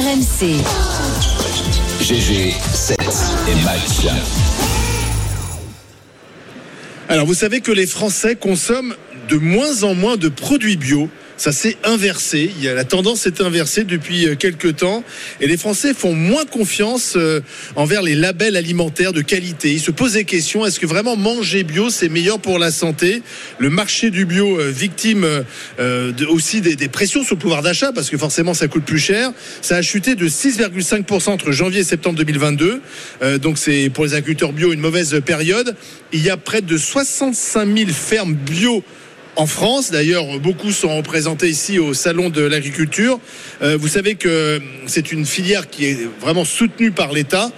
RMC. GG, 7 et match. Alors vous savez que les Français consomment de moins en moins de produits bio. Ça s'est inversé. Il y a, la tendance est inversée depuis euh, quelques temps. Et les Français font moins confiance euh, envers les labels alimentaires de qualité. Ils se posent des questions. Est-ce que vraiment manger bio, c'est meilleur pour la santé? Le marché du bio, euh, victime de, aussi des, des pressions sur le pouvoir d'achat, parce que forcément, ça coûte plus cher. Ça a chuté de 6,5% entre janvier et septembre 2022. Euh, donc c'est pour les agriculteurs bio une mauvaise période. Il y a près de 65 000 fermes bio en France. D'ailleurs, beaucoup sont représentés ici au Salon de l'agriculture. Euh, vous savez que c'est une filière qui est vraiment soutenue par l'État.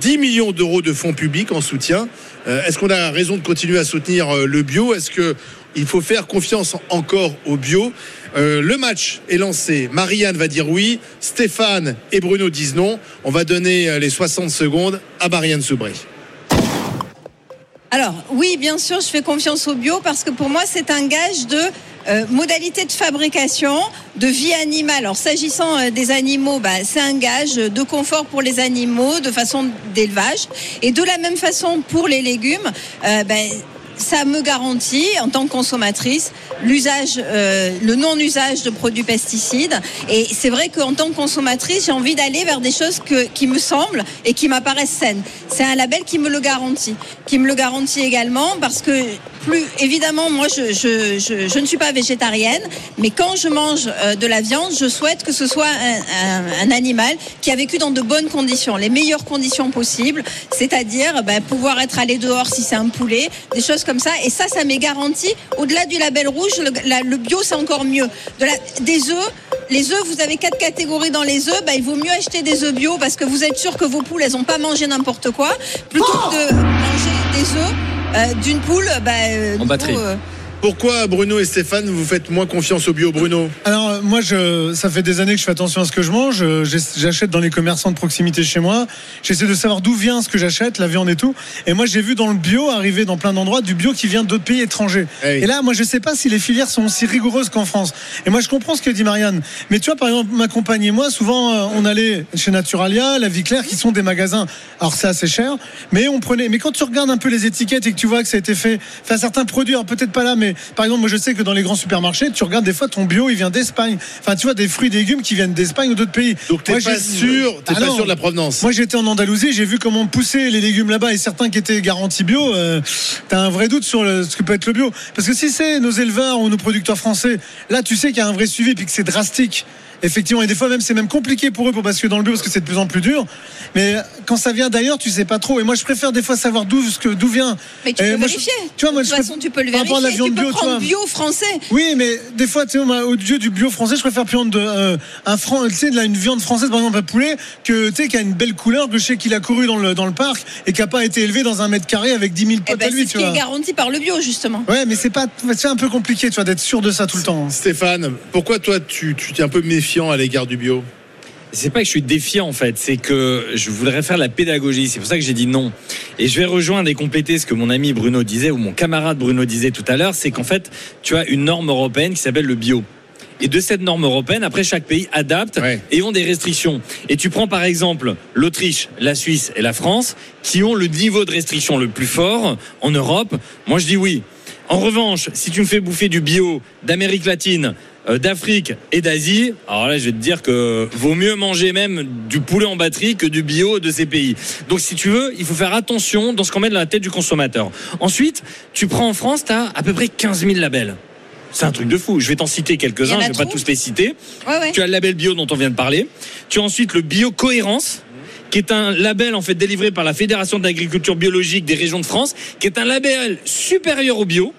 10 millions d'euros de fonds publics en soutien. Euh, Est-ce qu'on a raison de continuer à soutenir euh, le bio? Est-ce que il faut faire confiance encore au bio? Le match est lancé. Marianne va dire oui. Stéphane et Bruno disent non. On va donner les 60 secondes à Marianne Soubré. Alors oui, bien sûr, je fais confiance au bio parce que pour moi, c'est un gage de euh, modalité de fabrication, de vie animale. Alors s'agissant euh, des animaux, bah, c'est un gage de confort pour les animaux, de façon d'élevage. Et de la même façon pour les légumes, euh, bah, ça me garantit, en tant que consommatrice, l'usage, euh, le non-usage de produits pesticides. Et c'est vrai qu'en tant que consommatrice, j'ai envie d'aller vers des choses que, qui me semblent et qui m'apparaissent saines. C'est un label qui me le garantit, qui me le garantit également parce que plus évidemment, moi, je, je, je, je ne suis pas végétarienne, mais quand je mange euh, de la viande, je souhaite que ce soit un, un, un animal qui a vécu dans de bonnes conditions, les meilleures conditions possibles, c'est-à-dire ben, pouvoir être allé dehors si c'est un poulet, des choses comme ça. Et ça, ça m'est garanti. Au-delà du label rouge, le, le bio, c'est encore mieux. De la, des œufs. Les œufs, vous avez quatre catégories dans les œufs. Ben, il vaut mieux acheter des œufs bio parce que vous êtes sûr que vos poules, elles n'ont pas mangé n'importe quoi, plutôt que de manger des œufs d'une poule. Ben, euh, du coup, batterie. Pourquoi Bruno et Stéphane vous faites moins confiance au bio, Bruno Alors euh, moi, je, ça fait des années que je fais attention à ce que je mange. Euh, J'achète dans les commerçants de proximité chez moi. J'essaie de savoir d'où vient ce que j'achète, la viande et tout. Et moi, j'ai vu dans le bio arriver dans plein d'endroits du bio qui vient d'autres pays étrangers. Hey. Et là, moi, je sais pas si les filières sont aussi rigoureuses qu'en France. Et moi, je comprends ce que dit Marianne. Mais tu vois, par exemple, ma compagne et moi, souvent, euh, on allait chez Naturalia, La Vie Claire, qui sont des magasins. Alors c'est assez cher, mais on prenait. Mais quand tu regardes un peu les étiquettes et que tu vois que ça a été fait, enfin certains produits, alors peut-être pas là, mais par exemple, moi, je sais que dans les grands supermarchés, tu regardes des fois ton bio, il vient d'Espagne. Enfin, tu vois des fruits et légumes qui viennent d'Espagne ou d'autres pays. Donc t'es Moi, pas sûr, t'es Ah pas non. sûr de la provenance. Moi j'étais en Andalousie, j'ai vu comment pousser les légumes là-bas et certains qui étaient garantis bio. euh, T'as un vrai doute sur le- ce que peut être le bio. Parce que si c'est nos éleveurs ou nos producteurs français, là tu sais qu'il y a un vrai suivi puis que c'est drastique. Effectivement, et des fois même c'est même compliqué pour eux pour basculer dans le bio parce que c'est de plus en plus dur. Mais quand ça vient d'ailleurs, tu sais pas trop. Et moi je préfère des fois savoir d'où ce que- d'où vient. Mais tu Et peux moi, je- vérifier. tu vois, moi, de je toute façon, tu peux le par à vérifier. la viande tu peux bio, prendre bio français. Oui, mais des fois, tu sais, moi, au dieu du bio français, je préfère prendre de, euh, un franc, tu sais, de la- une viande française, par exemple, un poulet, que, tu sais, qui a une belle couleur, que je sais qu'il a couru dans le, dans le parc et qui a pas été élevé dans un mètre carré avec 10 000 Eh potes ben, à lui, c'est ce tu qui vois. est garanti par le bio, justement. Ouais, mais c'est pas, c'est un peu compliqué, tu vois, d'être sûr de ça tout le temps. Stéphane, pourquoi toi tu, tu es un peu méfiant à l'égard du bio C'est pas que je suis défiant en fait, c'est que je voudrais faire la pédagogie. C'est pour ça que j'ai dit non. Et je vais rejoindre et compléter ce que mon ami Bruno disait ou mon camarade Bruno disait tout à l'heure, c'est qu'en fait, tu as une norme européenne qui s'appelle le bio. Et de cette norme européenne, après chaque pays adapte Ouais. et ont des restrictions. Et tu prends par exemple l'Autriche, la Suisse et la France qui ont le niveau de restriction le plus fort en Europe. Moi je dis oui. En revanche, si tu me fais bouffer du bio d'Amérique latine, d'Afrique et d'Asie, alors là je vais te dire que vaut mieux manger même du poulet en batterie que du bio de ces pays. Donc si tu veux, il faut faire attention dans ce qu'on met dans la tête du consommateur. Ensuite, tu prends en France, tu as à peu près 15 000 labels. C'est un truc de fou. Je vais t'en citer quelques-uns, je vais pas tous les citer. Ouais, ouais. Tu as le label bio dont on vient de parler. Tu as ensuite le bio cohérence qui est un label en fait délivré par la Fédération d'agriculture biologique des régions de France, qui est un label supérieur au bio.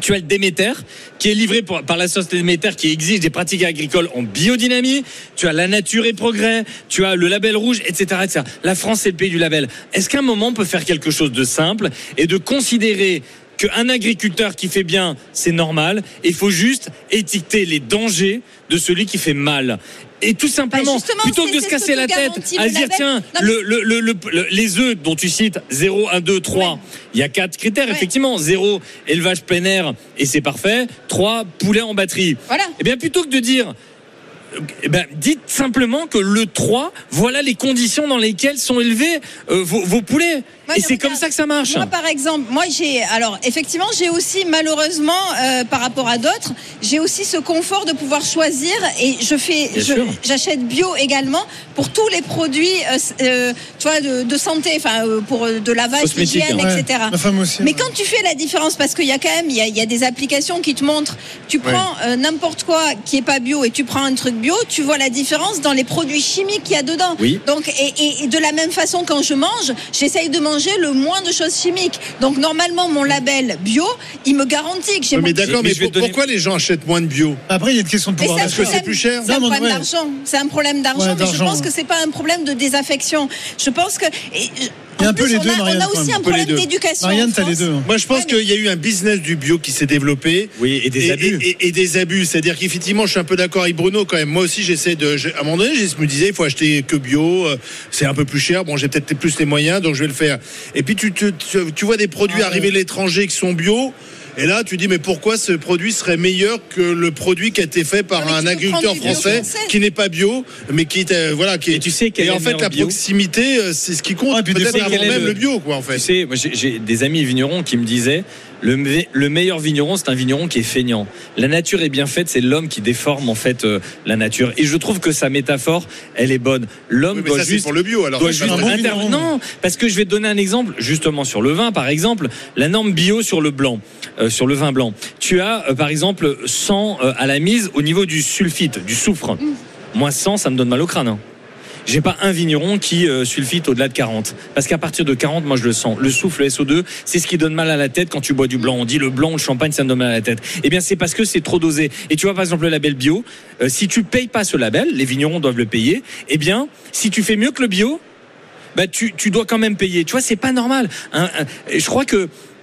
Tu as le Déméter, qui est livré par la société Déméter, qui exige des pratiques agricoles en biodynamie. Tu as la nature et progrès. Tu as le label rouge, etc., etc. La France, c'est le pays du label. Est-ce qu'à un moment, on peut faire quelque chose de simple et de considérer qu'un agriculteur qui fait bien, c'est normal. Et il faut juste étiqueter les dangers de celui qui fait mal. Et tout simplement, Bah, plutôt que de se casser la te tête à se dire, tiens, Non, mais le, le- le- le- le- les œufs dont tu cites 0, 1, 2, 3, il y a quatre critères, Ouais. effectivement. 0, élevage plein air, et c'est parfait. 3, poulet en batterie. Voilà. Eh bien, plutôt que de dire, eh ben, dites simplement que le 3, voilà les conditions dans lesquelles sont élevés euh, vos, vos poulets. Moi, Et c'est comme ça que ça marche. Moi, par exemple, moi j'ai alors effectivement j'ai aussi malheureusement euh, par rapport à d'autres, j'ai aussi ce confort de pouvoir choisir et je fais, Bien je- sûr. j'achète bio également pour tous les produits, euh, euh, tu vois, de, de santé, enfin euh, pour euh, de lavage, hygiène, hein. etc. Femme aussi. Mais ouais. quand tu fais la différence, parce qu'il y a quand même, il y a, il y a des applications qui te montrent, tu prends euh, n'importe quoi qui est pas bio et tu prends un truc bio, tu vois la différence dans les produits chimiques qu'il y a dedans. Oui. Donc, et, et- et de la même façon, quand je mange, j'essaye de manger le moins de choses chimiques. Donc, normalement, mon label bio, il me garantit que j'ai mais d'accord, Mais mais, pour- donner- pourquoi les gens achètent moins de bio? Après, il y a une question de pouvoir c'est un Parce que d'achat. c'est problème- plus cher C'est un problème d'argent. C'est un problème d'argent, mais je pense que c'est pas un problème de désaffection. Je pense que. et- Il y a en un peu les deux, a, Marianne, on a aussi un problème deux. d'éducation. Marianne, t'as les deux. hein. Moi, je pense qu'il y a eu un business du bio qui s'est développé. Oui, et des abus. et- des abus. C'est-à-dire qu'effectivement, je suis un peu d'accord avec Bruno quand même. Moi aussi, j'essaie de. À un moment donné, je me disais, il faut acheter que bio. euh, C'est un peu plus cher. Bon, j'ai peut-être plus les moyens, donc je vais le faire. Et puis, tu, tu, tu- tu vois des produits Ah, arriver ouais. de l'étranger qui sont bio. Et là, tu dis, mais pourquoi ce produit serait meilleur que le produit qui a été fait par Non, un tu agriculteur français français. qui n'est pas bio, mais qui est, euh, voilà, qui est. Et tu sais et en fait, la bio proximité, euh, c'est ce qui compte. Des Peut-être est même le- le bio, quoi, en fait. Tu sais, j'ai des amis vignerons qui me disaient le, me- le meilleur vigneron, c'est un vigneron qui est feignant. La nature est bien faite, c'est l'homme qui déforme en fait euh, la nature. Et je trouve que sa métaphore, elle est bonne. L'homme Oui, doit ça, juste pour le bio, alors. doit juste bon. Non, parce que je vais te donner un exemple, justement sur le vin, par exemple, la norme bio sur le blanc, euh, sur le vin blanc. Tu as, euh, par exemple, 100 euh, à la mise au niveau du sulfite, du soufre. Moi, 100, ça me donne mal au crâne. hein. J'ai pas un vigneron qui euh, sulfite au-delà de 40. Parce qu'à partir de 40, moi je le sens. Le souffle, le SO2, c'est ce qui donne mal à la tête quand tu bois du blanc. On dit le blanc le champagne, ça me donne mal à la tête. Eh bien, c'est parce que c'est trop dosé. Et tu vois, par exemple, le label bio, euh, si tu payes pas ce label, les vignerons doivent le payer. Eh bien, si tu fais mieux que le bio, bah tu, tu dois quand même payer. Tu vois, c'est pas normal. Un- je crois que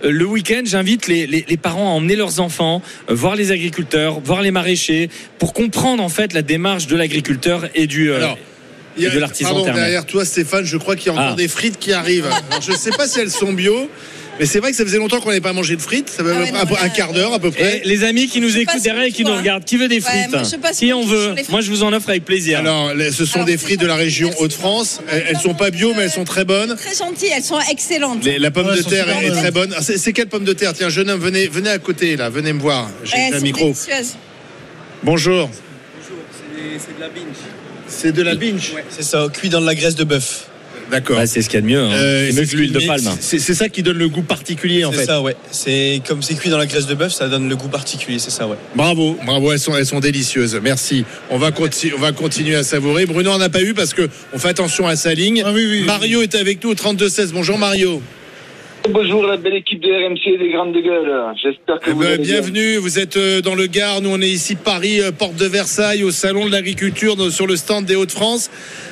euh, le week-end, j'invite les, les, les parents à emmener leurs enfants, euh, voir les agriculteurs, voir les maraîchers, pour comprendre en fait la démarche de l'agriculteur et du. euh, et de l'artisan pardon, derrière toi, Stéphane, je crois qu'il y a encore Ah. des frites qui arrivent. Alors, je ne sais pas si elles sont bio, mais c'est vrai que ça faisait longtemps qu'on n'avait pas mangé de frites. Ça fait Ah ouais, un, non, un là, quart d'heure à peu près. Et les amis qui nous Je écoutent derrière et qui nous hein. regardent, qui veut des Ouais, frites moi, je passe Qui tour veut. Moi, je vous en offre avec plaisir. Alors, ce sont Alors, des frites de la région. Hauts-de-France. Elles, sont pas bio, mais elles sont très bonnes. Très gentilles, elles sont excellentes. Les- la pomme Ouais, de terre est, très bonne. Ah, C'est c'est quelle pomme de terre? Tiens, jeune homme, venez, venez à côté là, venez me voir. J'ai un micro. délicieuses. Bonjour. C'est de la binge. C'est de la binge. C'est ça, cuit dans de la graisse de bœuf. D'accord. Bah, c'est ce qu'il y a de mieux. hein. Euh, c'est mieux c'est- que l'huile de palme. C'est c'est ça qui donne le goût particulier en C'est fait. ça, ouais. C'est comme c'est cuit dans la graisse de bœuf, ça donne le goût particulier, c'est ça, ouais. Bravo, bravo, elles sont, elles sont délicieuses. Merci. On va, conti- on va continuer à savourer. Bruno en a pas eu parce que on fait attention à sa ligne. Ah oui, oui. Mario est avec nous au 32-16. Bonjour Mario. Bonjour la belle équipe de RMC des grandes gueules. J'espère que Eh vous ben, allez bien. bienvenue, vous êtes euh, dans le Gard, nous on est ici Paris, euh, porte de Versailles, au salon de l'agriculture, sur le stand des Hauts-de-France.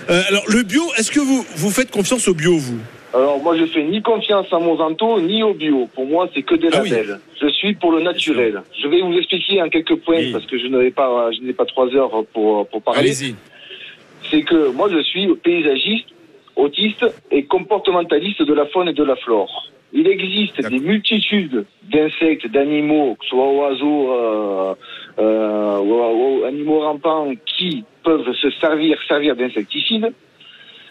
Euh, alors le bio, est-ce que vous, vous faites confiance au bio vous? Alors moi je fais ni confiance à Monsanto ni au bio. Pour moi c'est que des Ah oui. labels. Je suis pour le naturel. Je vais vous expliquer en quelques points Oui. parce que je n'avais pas je n'ai pas trois heures pour pour parler. Allez-y. C'est que moi je suis paysagiste, autiste et comportementaliste de la faune et de la flore. Il existe des multitudes d'insectes, d'animaux, que ce soit oiseaux, euh, euh, ou- ou animaux rampants, qui peuvent se servir, servir d'insecticides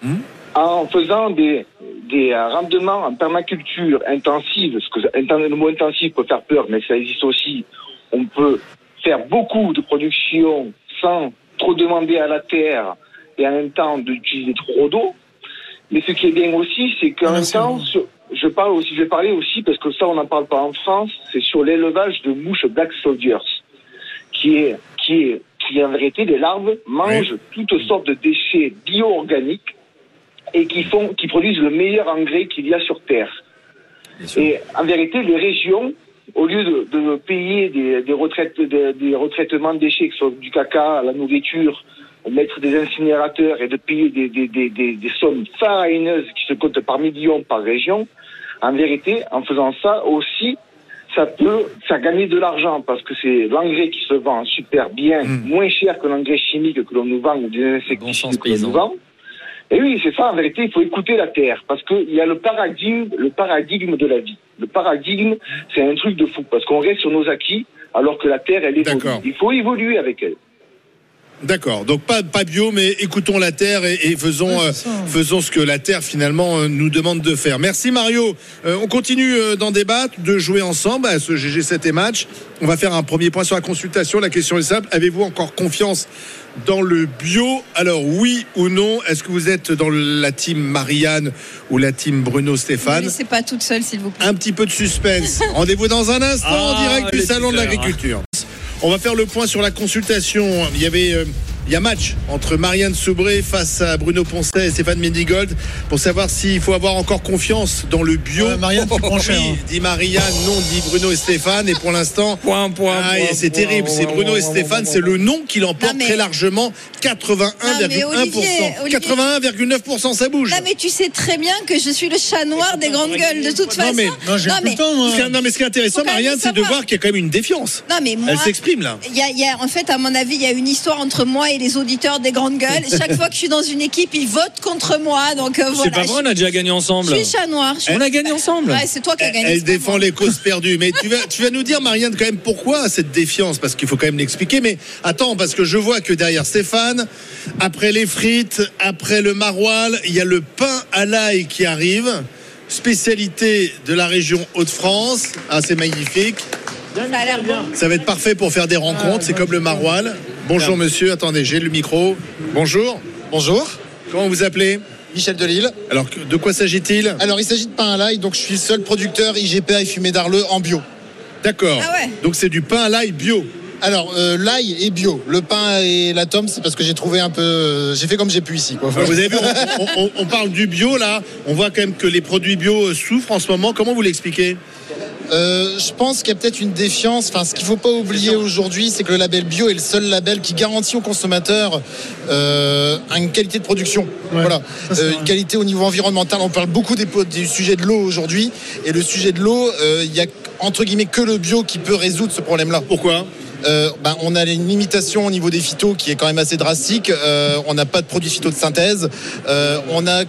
Mhm. en faisant des, des rendements en permaculture intensive. Ce que, le mot intensif peut faire peur, mais ça existe aussi. On peut faire beaucoup de production sans trop demander à la terre et en même temps d'utiliser trop d'eau. Mais ce qui est bien aussi, c'est qu'en Ah, même temps, bon. sur- je parle aussi, je vais parler aussi parce que ça, on n'en parle pas en France. C'est sur l'élevage de mouches Black Soldiers, qui est, qui est, qui en vérité, les larves mangent toutes sortes de déchets bio-organiques et qui font, qui produisent le meilleur engrais qu'il y a sur Terre. Et en vérité, les régions, au lieu de, de payer des, des retraites, des, des retraitements de déchets, que ce soit du caca, la nourriture, mettre des incinérateurs et de payer des, des, des, des, des sommes faramineuses qui se comptent par millions par région, en vérité, en faisant ça aussi, ça peut gagner de l'argent parce que c'est l'engrais qui se vend super bien, Mm. moins cher que l'engrais chimique que l'on nous vend ou des insecticides que l'on nous vend. Et oui, c'est ça, en vérité, il faut écouter la terre, parce qu'il y a le paradigme, le paradigme de la vie. Le paradigme, c'est un truc de fou, parce qu'on reste sur nos acquis, alors que la terre, elle évolue. D'accord. Il faut évoluer avec elle. D'accord. Donc pas, pas bio, mais écoutons la terre et, et faisons, Ouais, euh, c'est faisons ce que la terre finalement euh, nous demande de faire. Merci Mario. Euh, on continue euh, d'en débattre, de jouer ensemble à ce GG7 et match. On va faire un premier point sur la consultation. La question est simple. Avez-vous encore confiance dans le bio? Alors oui ou non? Est-ce que vous êtes dans la team Marianne ou la team Bruno Ne Stéphane laissez pas toute seule, s'il vous plaît. un petit peu de suspense. Rendez-vous dans un instant en Ah, direct du salon de tuteurs, l'agriculture. On va faire le point sur la consultation. Euh, il y a match entre Marianne Soubré face à Bruno Poncet et Stéphane Mendigold pour savoir s'il faut avoir encore confiance dans le bio. Ouais, Marianne, tu prends cher, Oui, hein. dit Marianne, non, dit Bruno et Stéphane. Et pour l'instant, Point, point, ah, et point, c'est terrible. C'est Bruno point, et Stéphane, point, c'est le nom qui l'emporte mais- très largement. 81,1%. Olivier, Olivier. 81,9% ça bouge. Non, mais tu sais très bien que je suis le chat noir des grandes gueules, de toute Non, façon. mais- Non, j'ai Non, plus mais- temps. Ce qui est- Non, mais ce qui est intéressant, Faut Marianne, c'est de voir qu'il y a quand même une défiance. Non, mais moi. Elle s'exprime là. Il y a, y a- en fait, à mon avis, il y a une histoire entre moi et les auditeurs des grandes gueules. Chaque fois que je suis dans une équipe, ils votent contre moi. Donc euh, C'est voilà. pas vrai, on a déjà gagné ensemble. je suis chat noir. je suis- On a gagné ensemble. Ouais, c'est toi qui as gagné. elle c'est défend moi. les causes perdues. Mais tu vas, tu vas nous dire, Marianne, quand même, pourquoi cette défiance? Parce qu'il faut quand même l'expliquer. Mais attends, parce que je vois que derrière Stéphane, après les frites, après le maroilles, il y a le pain à l'ail qui arrive. Spécialité de la région Hauts-de-France. Ah, c'est magnifique. Ça a bon. Ça va être parfait pour faire des rencontres. c'est comme le maroilles. Bonjour, monsieur. Attendez, j'ai le micro. Bonjour. Bonjour, Comment vous appelez? Michel Delille. Alors, de quoi s'agit-il? Alors, il s'agit de pain à l'ail, donc je suis le seul producteur IGPA et fumé d'Arleux en bio. D'accord. Ah ouais. Donc, c'est du pain à l'ail bio. Alors, euh, l'ail est bio. Le pain et la tome, c'est parce que j'ai trouvé un peu. euh, J'ai fait comme j'ai pu ici. Quoi. Alors, vous avez vu, on, on- on- on parle du bio là. On voit quand même que les produits bio souffrent en ce moment. Comment vous l'expliquez? Euh, je pense qu'il y a peut-être une défiance. Enfin, ce qu'il faut pas oublier aujourd'hui, c'est que le label bio est le seul label qui garantit aux consommateurs euh, une qualité de production. voilà, Euh, une qualité au niveau environnemental. On parle beaucoup des, du sujet de l'eau aujourd'hui, et le sujet de l'eau, il y a entre guillemets que le bio qui peut résoudre ce problème-là. Pourquoi? Euh, ben, on a une limitation au niveau des phytos qui est quand même assez drastique. Euh, on n'a pas de produits phyto de synthèse. Euh, on a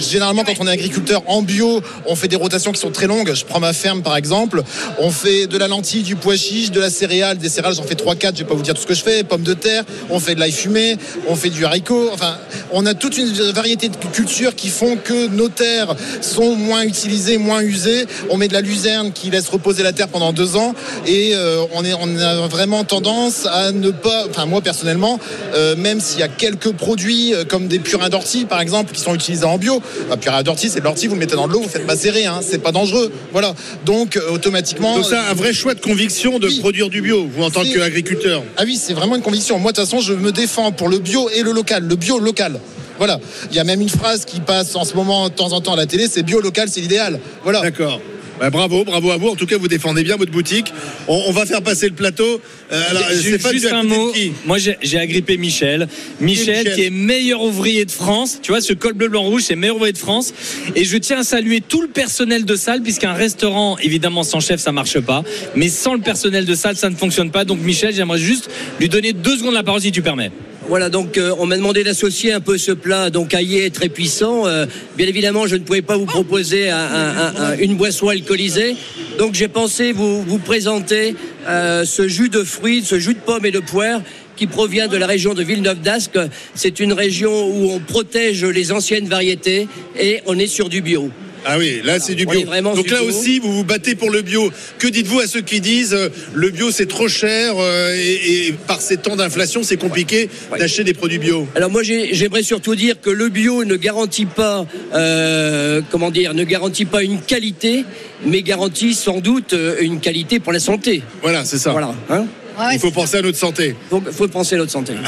généralement quand on est agriculteur en bio, on fait des rotations qui sont très longues. Je prends ma ferme par exemple. On fait de la lentille, du pois chiche, de la céréale, des céréales. J'en fais 3-4. Je vais pas vous dire tout ce que je fais. Pommes de terre. On fait de l'ail fumé. On fait du haricot. Enfin, on a toute une variété de cultures qui font que nos terres sont moins utilisées, moins usées. On met de la luzerne qui laisse reposer la terre pendant deux ans et euh, on, est, on a vraiment tendance à ne pas, enfin moi personnellement, euh, même s'il y a quelques produits euh, comme des purins d'ortie par exemple qui sont utilisés en bio, un purin d'ortie c'est de l'ortie, vous le mettez dans de l'eau, vous faites macérer, hein, c'est pas dangereux, voilà. Donc euh, automatiquement. Donc ça, un vrai choix de conviction de Oui. produire du bio, vous en tant qu'agriculteur. Ah oui, c'est vraiment une conviction. Moi, de toute façon, je me défends pour le bio et le local. Le bio local. Voilà. Il y a même une phrase qui passe en ce moment de temps en temps à la télé, c'est bio local, c'est l'idéal. Voilà. D'accord. Bah, bravo, bravo à vous. En tout cas, vous défendez bien votre boutique. On, on va faire passer le plateau. Euh, alors, juste tu as un mot. Moi, j'ai j'ai agrippé Michel. Michel, Michel qui est meilleur ouvrier de France. Tu vois, ce col bleu, blanc, rouge, c'est meilleur ouvrier de France. Et je tiens à saluer tout le personnel de salle, puisqu'un restaurant, évidemment, sans chef, ça marche pas. Mais sans le personnel de salle, ça ne fonctionne pas. Donc, Michel, j'aimerais juste lui donner deux secondes la parole, si tu permets. Voilà, donc euh, on m'a demandé d'associer un peu ce plat, donc aillé très puissant. Euh, bien évidemment, je ne pouvais pas vous proposer un- un- un- un- une boisson alcoolisée. Donc j'ai pensé vous, vous présenter euh, ce jus de fruits, ce jus de pommes et de poire qui provient de la région de Villeneuve d'Ascq. C'est une région où on protège les anciennes variétés et on est sur du bio. Ah oui, là c'est du bio. Donc là bio. aussi, vous vous battez pour le bio. Que dites-vous à ceux qui disent euh, le bio c'est trop cher euh, et, et par ces temps d'inflation c'est compliqué Ouais. d'acheter des produits bio? Alors moi j'ai- j'aimerais surtout dire que le bio ne garantit pas, euh, comment dire, ne garantit pas une qualité, mais garantit sans doute une qualité pour la santé. Voilà, c'est ça. Voilà. Hein Ouais, Il faut penser à notre santé. Donc faut penser à notre santé.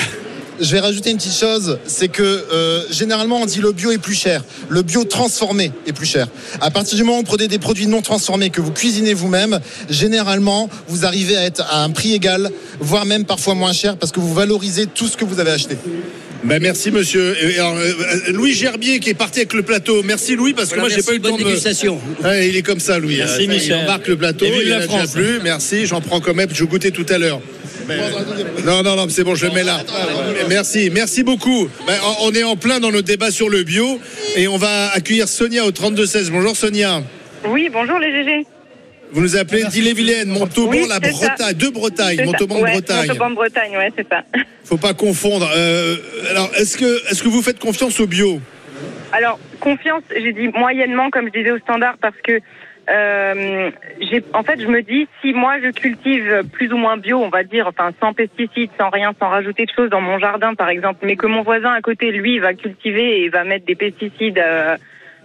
Je vais rajouter une petite chose, c'est que euh, généralement on dit le bio est plus cher, le bio transformé est plus cher. À partir du moment où vous prenez des produits non transformés que vous cuisinez vous-même, généralement vous arrivez à être à un prix égal, voire même parfois moins cher parce que vous valorisez tout ce que vous avez acheté. Ben merci monsieur. Et alors, euh, Louis Gerbier qui est parti avec le plateau. Merci Louis parce que Voilà, moi j'ai pas eu le bonne temps de. Ouais, il est comme ça Louis. Merci, Euh, Michel. Il embarque le plateau. Et il la France. plus. Merci. J'en prends quand même. Je goûtais tout à l'heure. Non, non, non, c'est bon, je le mets là. Merci, merci beaucoup. Ben, on est en plein dans notre débat sur le bio et on va accueillir Sonia au 32-16. Bonjour Sonia. Oui, bonjour les GG. Vous nous appelez d'Ille-et-Vilaine, Montauban, Oui, la c'est ça. Bretagne, de Bretagne. Montauban, Ouais, Bretagne. Montauban, Bretagne, ouais, c'est ça. Faut pas confondre. Euh, alors, est-ce que, est-ce que vous faites confiance au bio? Alors, confiance, j'ai dit moyennement, comme je disais au standard, parce que euh, en fait, je me dis, si moi je cultive plus ou moins bio, on va dire, enfin sans pesticides, sans rien, sans rajouter de choses dans mon jardin, par exemple, mais que mon voisin à côté, lui, va cultiver et va mettre des pesticides euh,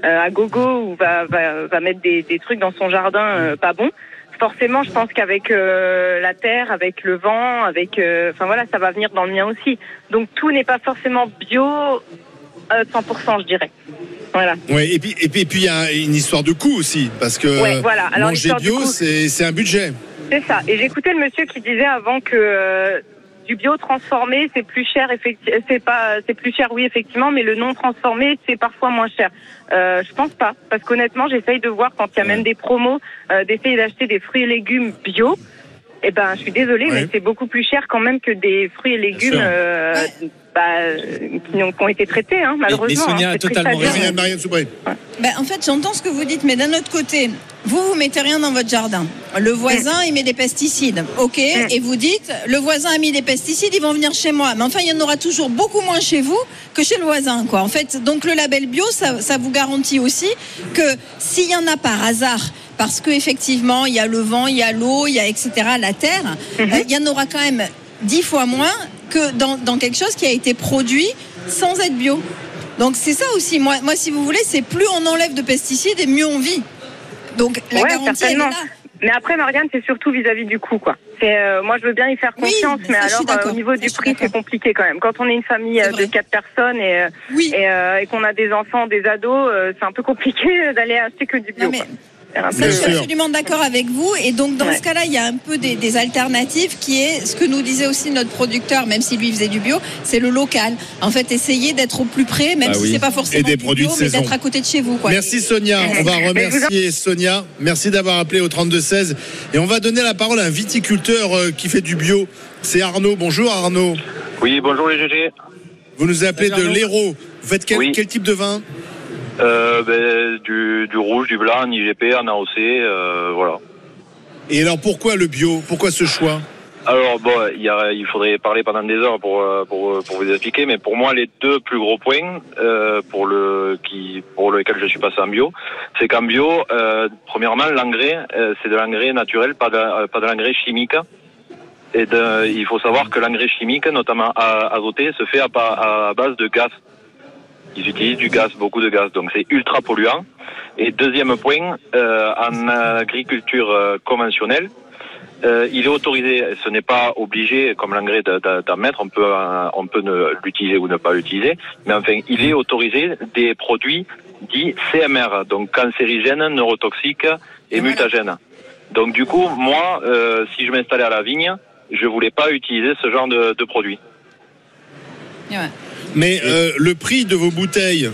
euh, à gogo ou va, va, va mettre des, des trucs dans son jardin euh, pas bons. Forcément, je pense qu'avec euh, la terre, avec le vent, avec, euh, enfin voilà, ça va venir dans le mien aussi. Donc tout n'est pas forcément bio euh, 100%, je dirais. Voilà. Ouais, et puis et puis et puis il y a une histoire de coût aussi parce que Ouais, voilà. Alors, manger bio c'est un budget. C'est ça. Et j'écoutais le monsieur qui disait avant que euh, du bio transformé, c'est plus cher, effectivement. C'est pas, c'est plus cher, oui, effectivement, mais le non transformé, c'est parfois moins cher. Euh, je pense pas, parce qu'honnêtement, j'essaye de voir quand il y a même des promos, euh, d'essayer d'acheter des fruits et légumes bio. Eh ben, je suis désolée, Ouais. mais c'est beaucoup plus cher quand même que des fruits et légumes euh, bah, qui, ont, qui ont été traités, hein, malheureusement. Sonia hein. a totalement raison. Marianne, Marianne Soubré. Ben, en fait, j'entends ce que vous dites, mais d'un autre côté, vous, vous mettez rien dans votre jardin. Le voisin, il met des pesticides. OK. Et vous dites, le voisin a mis des pesticides, ils vont venir chez moi. Mais enfin, il y en aura toujours beaucoup moins chez vous que chez le voisin, quoi. En fait, donc le label bio, ça, ça vous garantit aussi que s'il y en a par hasard, parce qu'effectivement, il y a le vent, il y a l'eau, il y a etc., la terre, euh, il y en aura quand même dix fois moins que dans, dans quelque chose qui a été produit sans être bio. Donc c'est ça aussi. Moi, moi, si vous voulez, c'est plus on enlève de pesticides et mieux on vit. Donc la Ouais, garantie elle est là. Mais après, Marianne, c'est surtout vis-à-vis du coût, quoi. C'est, euh, moi, je veux bien y faire Oui, confiance, mais alors, euh, au niveau Ça, du prix, c'est compliqué quand même. Quand on est une famille de quatre personnes et, Oui. et, euh, et qu'on a des enfants, des ados, c'est un peu compliqué d'aller acheter que du bio. Non, mais Ça, je suis absolument d'accord avec vous. Et donc, dans Ouais. ce cas-là, il y a un peu des, des alternatives qui est ce que nous disait aussi notre producteur, même si lui faisait du bio, c'est le local. En fait, essayer d'être au plus près, même Bah si oui. c'est pas forcément Et des du produits bio, de mais d'être à côté de chez vous. Quoi. Merci Sonia. On va remercier Sonia. Merci d'avoir appelé au 32 16 et on va donner la parole à un viticulteur euh, qui fait du bio. C'est Arnaud. Bonjour Arnaud. Oui, bonjour les GG. Vous nous appelez Salut, de l'Hérault. Vous faites quel, Oui. quel type de vin? Euh, ben, du, du rouge, du blanc, en IGP, en AOC, euh, voilà. Et alors pourquoi le bio? Pourquoi ce choix? Alors bon, il, y a, il faudrait parler pendant des heures pour, euh, pour, pour vous expliquer, mais pour moi les deux plus gros points euh, pour le qui pour lequel je suis passé en bio, c'est qu'en bio, euh, premièrement l'engrais, euh, c'est de l'engrais naturel, pas de, euh, pas de l'engrais chimique. Et de- il faut savoir que l'engrais chimique, notamment azoté, se fait à, à base de gaz. Ils utilisent du gaz, beaucoup de gaz, donc c'est ultra polluant. Et deuxième point, euh, en agriculture euh, conventionnelle, euh, il est autorisé, ce n'est pas obligé comme l'engrais de- de- d'en mettre, on peut, euh, on peut l'utiliser ou ne pas l'utiliser, mais enfin, il est autorisé des produits dits CMR, donc cancérigènes, neurotoxiques et mutagènes. Donc du coup, moi, euh, si je m'installais à la vigne, je voulais pas utiliser ce genre de, de produits. Ouais. Mais euh, le prix de vos bouteilles,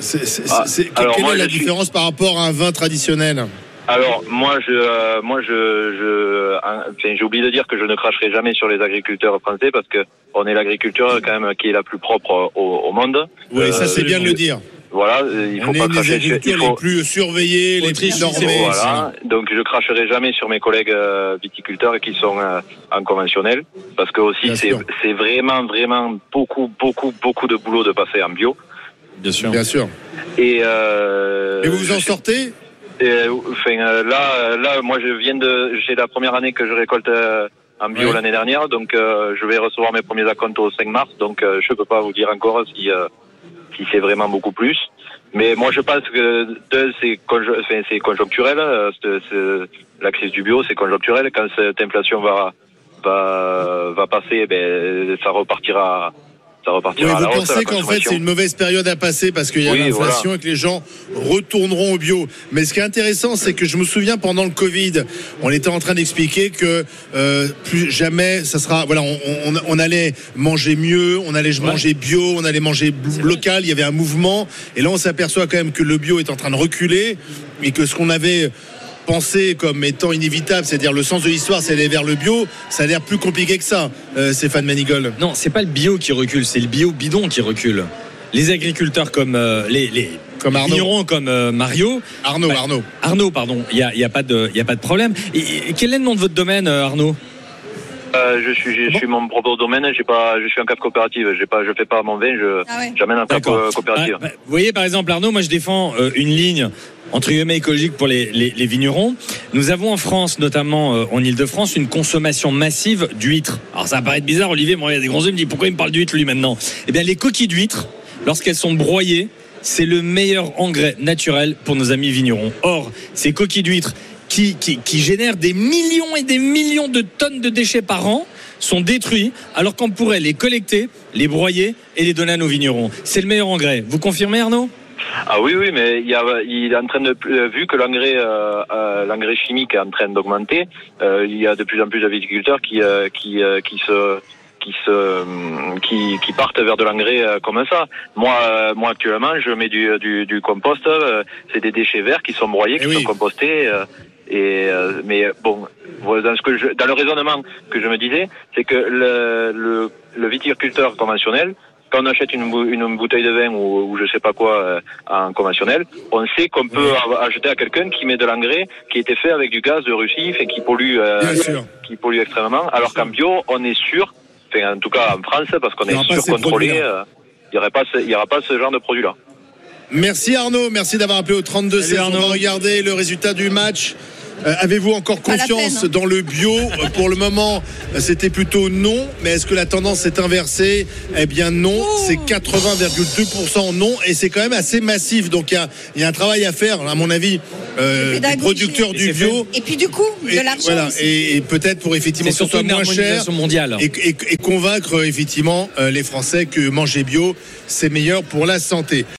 c'est, c'est- Ah, c'est- alors quelle moi, est la suis- différence par rapport à un vin traditionnel? Alors moi je euh, moi je je enfin, j'ai oublié de dire que je ne cracherai jamais sur les agriculteurs français parce que on est l'agriculture quand même qui est la plus propre au, au monde. Oui, Euh, ça c'est bien de le dire. Voilà, euh, il faut On pas est des cracher sur il agricultures faut- les plus surveillées, les plus c'est normées. voilà, donc je cracherai jamais sur mes collègues euh, viticulteurs qui sont euh, en conventionnel parce que aussi c'est vraiment vraiment beaucoup beaucoup beaucoup de boulot de passer en bio. Bien sûr. Bien sûr. et euh, Et vous vous en sortez? Et, euh, enfin, euh, là, là, moi, je viens de, j'ai la première année que je récolte euh, en bio l'année dernière, donc euh, je vais recevoir mes premiers acomptes au 5 mars, donc euh, je peux pas vous dire encore si c'est vraiment beaucoup plus. Mais moi, je pense que deux, c'est conjo- enfin, conjoncturel. c'est- La crise du bio, c'est conjoncturel. Quand cette inflation va va va passer, ben ça repartira. Ça Oui, repartira à vous la pensez qu'en fait c'est une mauvaise période à passer parce qu'il y a Oui, l'inflation et que les gens retourneront au bio. Mais ce qui est intéressant, c'est que je me souviens pendant le Covid, on était en train d'expliquer que euh, plus jamais ça sera. Voilà, on, on- on allait manger mieux, on allait manger bio, on allait manger local. Il y avait un mouvement. Et là, on s'aperçoit quand même que le bio est en train de reculer et que ce qu'on avait pensé comme étant inévitable, c'est-à-dire le sens de l'histoire, c'est aller vers le bio, ça a l'air plus compliqué que ça, euh, Stéphane Manigold. Non, c'est pas le bio qui recule, c'est le bio bidon qui recule. les agriculteurs comme euh, les, les Comme Arnaud. comme euh, Mario. Arnaud, Bah, Arnaud. Arnaud, pardon. Il y a, y a pas de, il y a pas de problème. Et- et quel est le nom de votre domaine, Arnaud? Euh, je suis, je suis mon propre domaine. J'ai pas, je suis en cave coopérative. J'ai pas, je fais pas mon vin. Je, Ah ouais. j'amène en cave euh, coopérative. Ah, bah, vous voyez, par exemple, Arnaud, moi je défends euh, une ligne entre guillemets écologique pour les, les, les vignerons. Nous avons en France, notamment euh, en Ile-de-France, une consommation massive d'huîtres. Alors ça va paraître bizarre, Olivier, moi il y a des grands yeux, il me dit pourquoi il me parle d'huîtres lui maintenant? Eh bien les coquilles d'huîtres, lorsqu'elles sont broyées, c'est le meilleur engrais naturel pour nos amis vignerons. Or, ces coquilles d'huîtres qui, qui, qui génèrent des millions et des millions de tonnes de déchets par an sont détruits alors qu'on pourrait les collecter, les broyer et les donner à nos vignerons. C'est le meilleur engrais. Vous confirmez Arnaud? Ah oui, oui, mais il, y a, il est en train de, euh, vu que l'engrais, euh, euh, l'engrais chimique est en train d'augmenter, euh, il y a de plus en plus de viticulteurs qui, qui, qui se qui se qui, qui partent vers de l'engrais comme ça. Moi moi actuellement je mets du du, du compost, c'est des déchets verts qui sont broyés, Eh qui oui. sont compostés et euh, mais bon voilà, dans ce que je, dans le raisonnement que je me disais, c'est que le, le le viticulteur conventionnel quand on achète une, une bouteille de vin ou, ou je sais pas quoi euh, en conventionnel, on sait qu'on peut a- acheter à quelqu'un qui met de l'engrais qui été fait avec du gaz de Russie et qui pollue, euh, qui pollue extrêmement. Alors qu'en bio, on est sûr, enfin, en tout cas en France, parce qu'on est pas sûr ces contrôlé, produits-là. euh, il y aurait pas, ce- il y aura pas ce genre de produit là. Merci Arnaud, merci d'avoir appelé au 32 Salut 16. On Arnaud. va regarder le résultat du match. Euh, Avez-vous encore confiance peine, dans le bio Euh, Pour le moment, euh, c'était plutôt non. Mais est-ce que la tendance s'est inversée? Eh bien non, c'est 80,2% non. Et c'est quand même assez massif. Donc il y a, il y a un travail à faire, à mon avis, euh, des producteurs du c'est bio. Et puis du coup, de Et, l'argent. voilà, et, et peut-être pour effectivement C'est que ce soit moins cher mondiale. et, et- et convaincre effectivement euh, les Français que manger bio, c'est meilleur pour la santé.